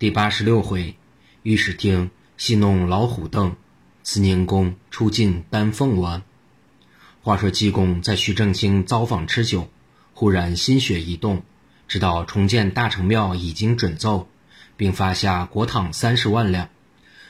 第八十六回，御史厅戏弄老虎凳，慈宁宫出尽丹凤丸。话说济公在徐正清造访吃酒，忽然心血一动，知道重建大成庙已经准奏，并发下国帑三十万两。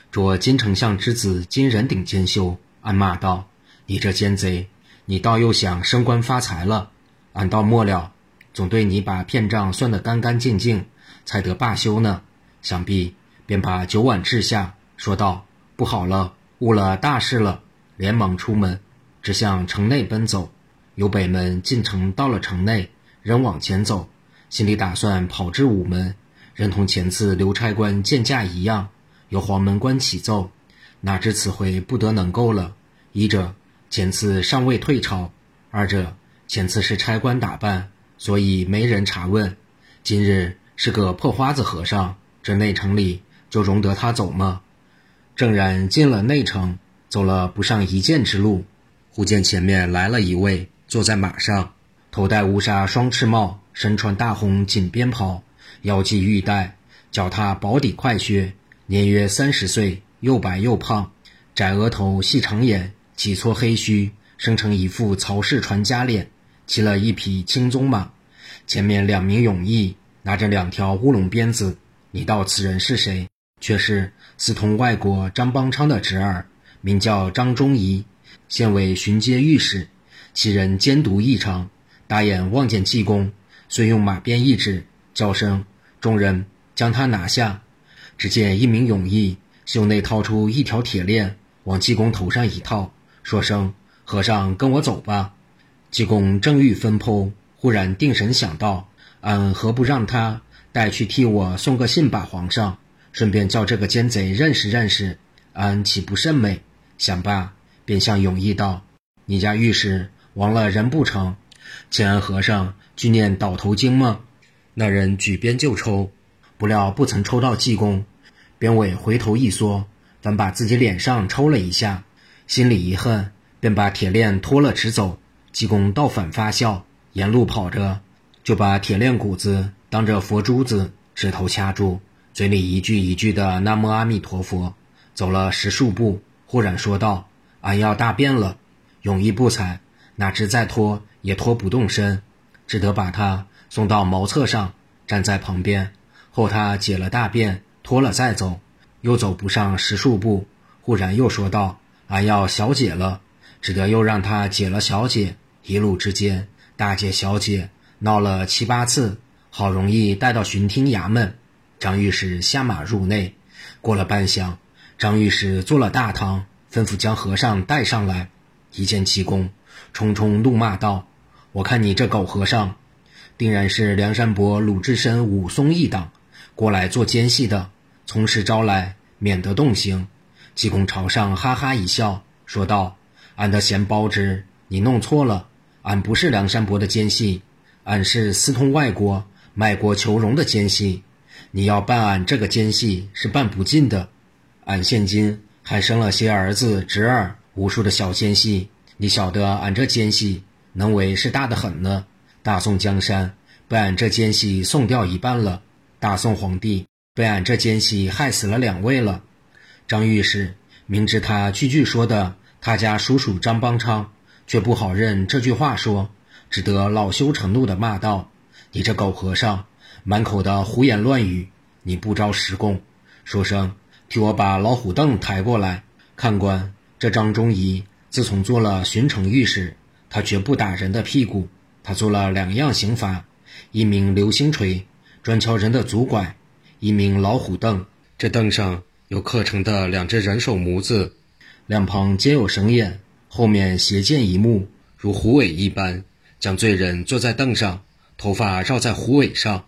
着金丞相之子金仁鼎监修，暗骂道：“你这奸贼，你倒又想升官发财了？俺到末了，总对你把骗账算得干干净净，才得罢休呢。”想必便把酒碗掷下，说道：“不好了，误了大事了！”连忙出门，直向城内奔走。由北门进城，到了城内，仍往前走，心里打算跑至午门，任同前次刘差官见驾一样，由黄门官启奏。哪知此回不得能够了。一者前次尚未退朝，二者前次是差官打扮，所以没人查问。今日是个破花子和尚。这内城里就容得他走吗？正然进了内城，走了不上一箭之路，忽见前面来了一位，坐在马上，头戴乌纱双翅帽，身穿大红锦边袍，腰系玉带，脚踏薄底快靴，年约三十岁，又白又胖，窄额头，细长眼，几撮黑须，生成一副曹氏传家脸，骑了一匹青鬃马，前面两名勇役拿着两条乌龙鞭子。你道此人是谁？却是私通外国张邦昌的侄儿，名叫张忠仪，现为巡街御史。其人奸毒异常，大眼望见济公，遂用马鞭一指，叫声：“众人将他拿下！”只见一名勇役袖内掏出一条铁链，往济公头上一套，说声：“和尚跟我走吧。”济公正欲分剖，忽然定神想到：“俺何不让他？”带去替我送个信吧，皇上，顺便叫这个奸贼认识认识，安岂不甚美？想罢，便向永义道：“你家御史亡了人不成？请安和尚去念倒头经吗？”那人举鞭就抽，不料不曾抽到济公，鞭尾回头一缩，反把自己脸上抽了一下，心里一恨，便把铁链脱了，直走。济公倒反发笑，沿路跑着，就把铁链骨子。当着佛珠子，指头掐住，嘴里一句一句的“南无阿弥陀佛”，走了十数步，忽然说道：“俺要大便了。”永义不睬，哪知再拖也拖不动身，只得把他送到茅厕上，站在旁边，后他解了大便，脱了再走，又走不上十数步，忽然又说道：“俺要小解了。”只得又让他解了小解，一路之间大解小解，闹了七八次。好容易带到巡听衙门，张御史下马入内，过了半晌，张御史坐了大堂，吩咐将和尚带上来。一见济公，冲冲怒骂道：“我看你这狗和尚，定然是梁山伯鲁智深、武松一党过来做奸细的，从实招来，免得动刑。”济公朝上哈哈一笑，说道：“俺的闲包子，你弄错了，俺不是梁山伯的奸细，俺是私通外国。”卖国求荣的奸细，你要办俺这个奸细是办不尽的。俺现今还生了些儿子侄儿，无数的小奸细。你晓得俺这奸细能为是大的很呢。大宋江山被俺这奸细送掉一半了，大宋皇帝被俺这奸细害死了两位了。张御史明知他句句说的他家叔叔张邦昌，却不好认这句话说，只得恼羞成怒的骂道。你这狗和尚，满口的胡言乱语，你不招实供，说声替我把老虎凳抬过来。看官，这张忠仪自从做了巡城御史，他绝不打人的屁股。他做了两样刑罚：一名流星锤，专敲人的足拐；一名老虎凳，这凳上有刻成的两只人手模子，两旁皆有绳眼，后面斜剑一目，如虎尾一般，将罪人坐在凳上。头发绕在虎尾上，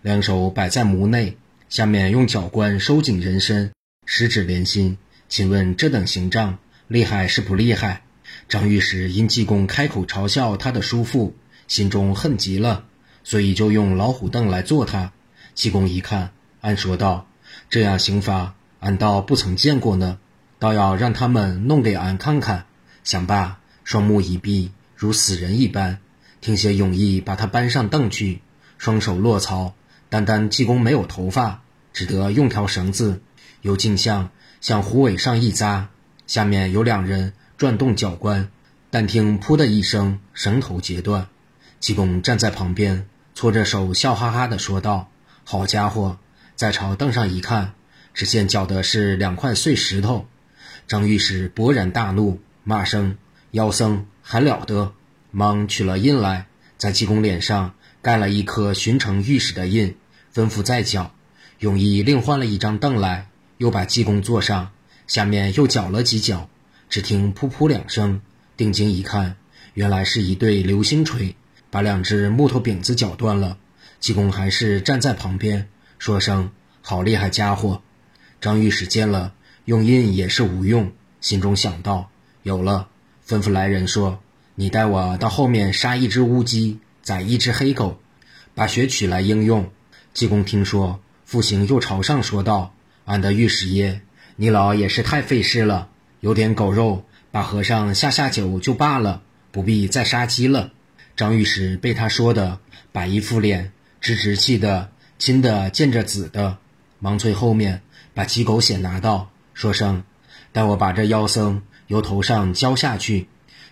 两手摆在模内，下面用脚关收紧人身，十指连心。请问这等刑杖厉害是不厉害？张御史因济公开口嘲笑他的叔父，心中恨极了，所以就用老虎凳来坐他。济公一看，暗说道：“这样刑罚，俺倒不曾见过呢，倒要让他们弄给俺看看。”想罢，双目一闭，如死人一般。听些勇役把他搬上凳去，双手落槽。单单济公没有头发，只得用条绳子由镜像向虎尾上一扎，下面有两人转动脚关，但听“噗”的一声，绳头截断。济公站在旁边，搓着手，笑哈哈地说道：“好家伙！”再朝凳上一看，只见搅的是两块碎石头。张御史勃然大怒，骂声：“妖僧还了得！”忙取了印来，在济公脸上盖了一颗巡城御史的印，吩咐再搅。永义另换了一张凳来，又把济公坐上，下面又搅了几搅。只听“噗噗”两声，定睛一看，原来是一对流星锤，把两只木头饼子搅断了。济公还是站在旁边。说声好厉害家伙！张御史见了，用印也是无用，心中想到有了，吩咐来人说：“你带我到后面杀一只乌鸡，宰一只黑狗，把血取来应用。”济公听说，复行又朝上说道：“俺的御史爷，你老也是太费事了，有点狗肉，把和尚下下酒就罢了，不必再杀鸡了。”张御史被他说的，摆一副脸，直直气的。青的见着紫的，忙催后面把鸡狗血拿到，说声：“待我把这妖僧由头上浇下去。”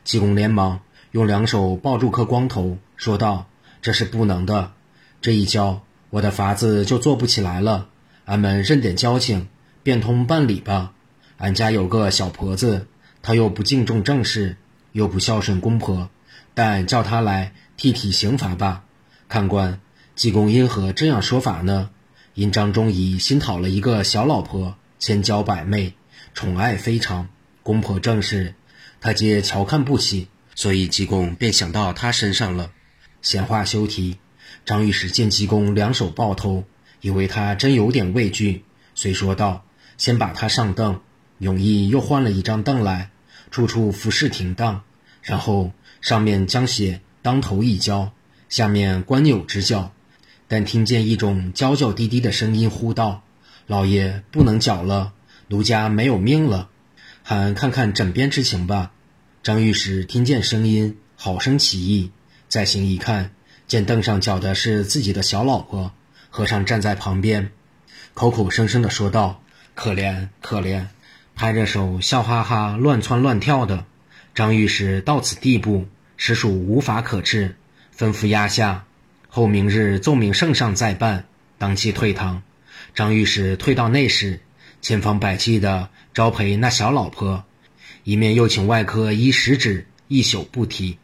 济公连忙用两手抱住颗光头，说道：“这是不能的，这一跤，我的法子就做不起来了。俺们认点交情，变通办理吧。俺家有个小婆子，她又不敬重正事，又不孝顺公婆，但叫她来替替刑罚吧，看官。”济公因何这样说法呢？因张忠义新讨了一个小老婆，千娇百媚，宠爱非常，公婆正是，他皆瞧看不起，所以济公便想到他身上了。闲话休提，张御史见济公两手抱头，以为他真有点畏惧，遂说道：“先把他上凳。”永义又换了一张凳来，处处服侍停当，然后上面将血当头一浇，下面官钮直叫。但听见一种娇娇滴滴的声音呼道：“老爷不能搅了，奴家没有命了，喊看看枕边之情吧。”张御史听见声音，好生奇异，再行一看，见凳上搅的是自己的小老婆。和尚站在旁边，口口声声的说道：“可怜可怜！”拍着手笑哈哈，乱窜乱跳的。张御史到此地步，实属无法可治，吩咐压下。后明日奏明圣上再办，当即退堂。张御史退到内室，千方百计的招陪那小老婆，一面又请外科医十指，一宿不提。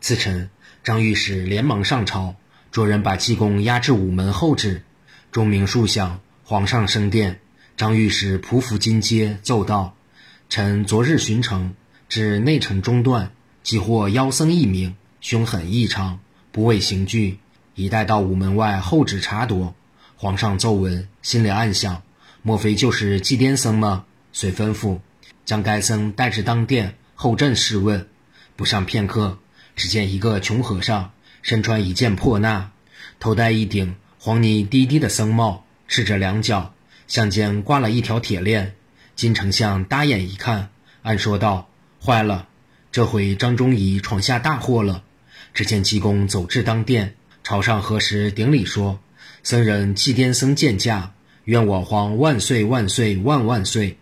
次晨，张御史连忙上朝，着人把济公押至午门后址。钟鸣数响，皇上升殿，张御史匍匐金阶，奏道：“臣昨日巡城，至内城中段，即获妖僧一名，凶狠异常，不畏刑具。”已带到午门外候旨查夺，皇上奏闻，心里暗想：莫非就是祭颠僧吗？遂吩咐将该僧带至当殿后朕试问。不上片刻，只见一个穷和尚，身穿一件破衲，头戴一顶黄泥滴滴的僧帽，赤着两脚，项间挂了一条铁链。金丞相搭眼一看，暗说道：“坏了，这回张忠义闯下大祸了。”只见济公走至当殿。朝上何时顶礼说：“僧人祭颠僧见驾，愿我皇万岁万岁万万岁！”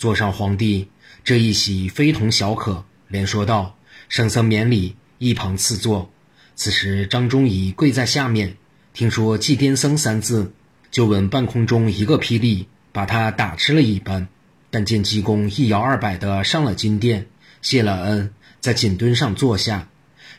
坐上皇帝这一喜非同小可，连说道：“圣僧免礼，一旁赐座。”此时张忠仪跪在下面，听说“祭颠僧”三字，就闻半空中一个霹雳，把他打吃了一般。但见济公一摇二摆的上了金殿，谢了恩，在锦墩上坐下。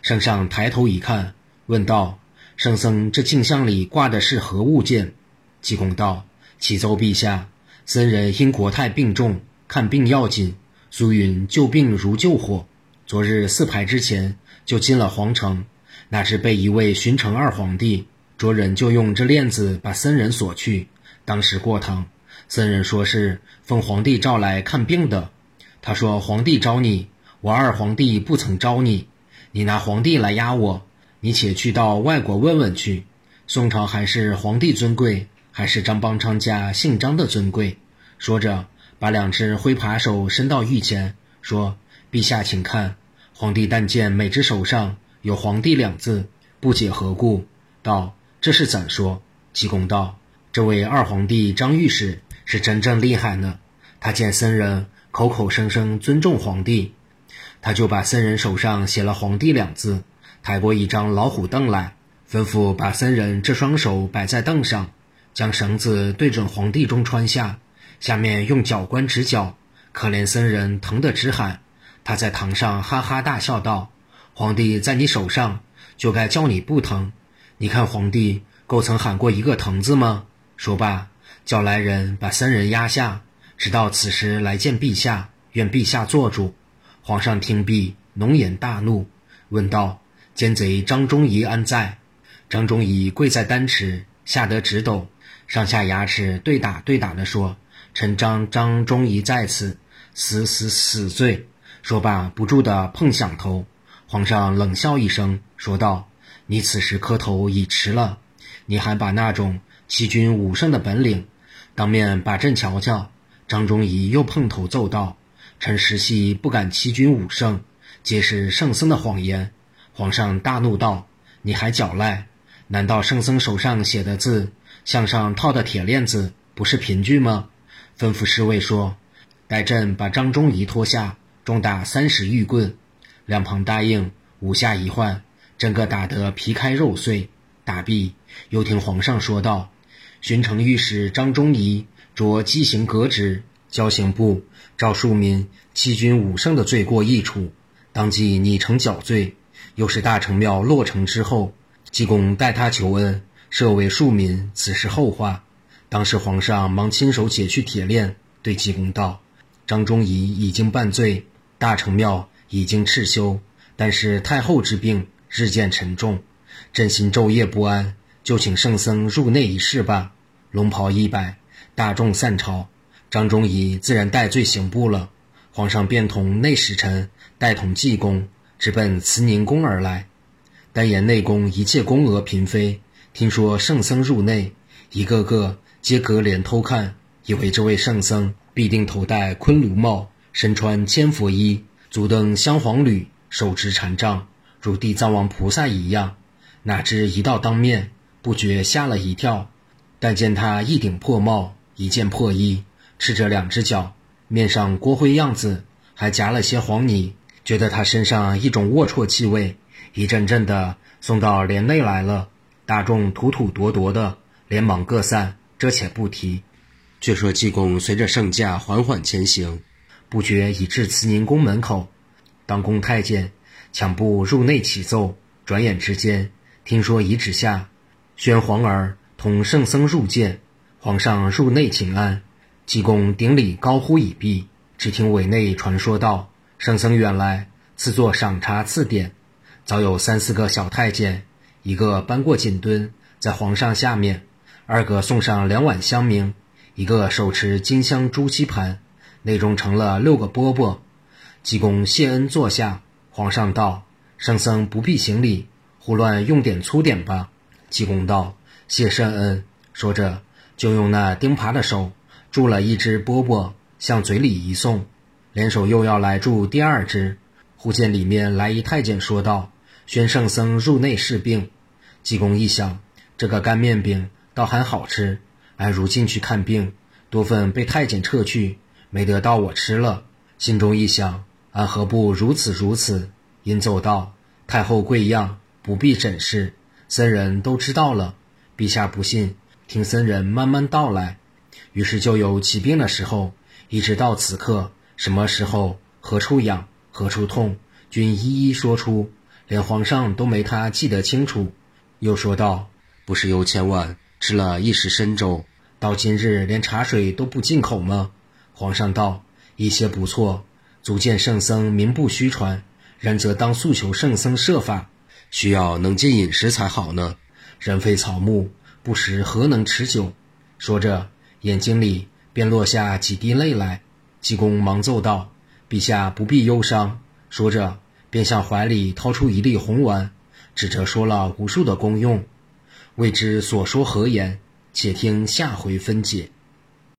圣上抬头一看，问道。圣僧，这镜像里挂的是何物件？济公道：“启奏陛下，僧人因国泰病重，看病要紧。苏云救病如救火。昨日四排之前就进了皇城，哪知被一位巡城二皇帝着人就用这链子把僧人锁去。当时过堂，僧人说是奉皇帝召来看病的。他说皇帝招你，我二皇帝不曾招你，你拿皇帝来压我。”你且去到外国问问去，宋朝还是皇帝尊贵，还是张邦昌家姓张的尊贵？说着，把两只灰扒手伸到御前，说：“陛下请看。”皇帝但见每只手上有“皇帝”两字，不解何故，道：“这是怎说？”济公道：“这位二皇帝张御史是真正厉害呢。他见僧人口口声声尊重皇帝，他就把僧人手上写了‘皇帝’两字，抬过一张老虎凳来，吩咐把僧人这双手摆在凳上，将绳子对准皇帝中穿下，下面用脚关直角。可怜僧人疼得直喊。他在堂上哈哈大笑道：‘皇帝在你手上，就该叫你不疼。你看皇帝够曾喊过一个疼字吗？’”说罢，叫来人把僧人压下，直到此时来见陛下，愿陛下做主。皇上听毕，浓颜大怒，问道：“奸贼张忠仪安在？”张忠仪跪在丹池，吓得直抖，上下牙齿对打对打的说：“陈张张忠仪在此，死死死罪！”说罢，不住地碰响头。皇上冷笑一声，说道：“你此时磕头已迟了，你还把那种……”欺君武圣的本领，当面把朕瞧瞧。张忠仪又碰头奏道：“臣实系不敢欺君武圣，皆是圣僧的谎言。”皇上大怒道：“你还狡赖？难道圣僧手上写的字，项上套的铁链子，不是凭据吗？”吩咐侍卫说：“待朕把张忠仪拖下，重打三十玉棍。”两旁答应，五下一换，整个打得皮开肉碎。打毕，又听皇上说道。巡城御史张忠仪着畸形革职，交刑部赵庶民欺君武圣的罪过一处，当即拟成绞罪。又是大成庙落成之后，济公代他求恩，设为庶民。此事后话。当时皇上忙亲手解去铁链，对济公道：“张忠仪已经办罪，大成庙已经撤修，但是太后之病日渐沉重，朕心昼夜不安。”就请圣僧入内一试吧。龙袍一摆，大众散朝，张忠仪自然戴罪刑部了。皇上便同内使臣带同济公，直奔慈宁宫而来。但言内宫一切宫娥嫔妃，听说圣僧入内，一个个皆隔帘偷看，以为这位圣僧必定头戴昆庐帽，身穿千佛衣，足蹬香黄履，手执禅杖，如地藏王菩萨一样。哪知一到当面。不觉吓了一跳，但见他一顶破帽，一件破衣，赤着两只脚，面上锅灰样子，还夹了些黄泥，觉得他身上一种龌龊气味，一阵阵的送到帘内来了。大众土土夺夺的，连忙各散。这且不提，却说济公随着圣驾缓缓前行，不觉已至慈宁宫门口。当宫太监抢步入内启奏，转眼之间，听说遗旨下。宣皇儿同圣僧入见，皇上入内请安，济公顶礼高呼已毕。只听委内传说道：“圣僧远来，赐座赏茶赐点。”早有三四个小太监，一个搬过锦墩，在皇上下面；二个送上两碗香茗，一个手持金香朱漆盘，内中盛了六个饽饽。济公谢恩坐下，皇上道：“圣僧不必行礼，胡乱用点粗点吧。”济公道：“谢圣恩。”说着，就用那钉耙的手铸了一只饽饽，向嘴里一送，联手又要来铸第二只。忽见里面来一太监，说道：“宣圣僧入内侍病。”济公一想，这个干面饼倒还好吃，俺如进去看病，多份被太监撤去，没得到我吃了。心中一想，俺何不如此如此？因奏道：“太后贵恙，不必诊视。”僧人都知道了，陛下不信，听僧人慢慢道来。于是就有起病的时候，一直到此刻，什么时候、何处痒、何处痛，均一一说出，连皇上都没他记得清楚。又说道：“不是有千万吃了一时深粥，到今日连茶水都不进口吗？”皇上道：“一些不错，足见圣僧名不虚传。然则当诉求圣僧设法。”需要能进饮食才好呢，人非草木，不食何能持久？说着，眼睛里便落下几滴泪来。济公忙奏道：“陛下不必忧伤。”说着，便向怀里掏出一粒红丸，指着说了无数的功用。未知所说何言？且听下回分解。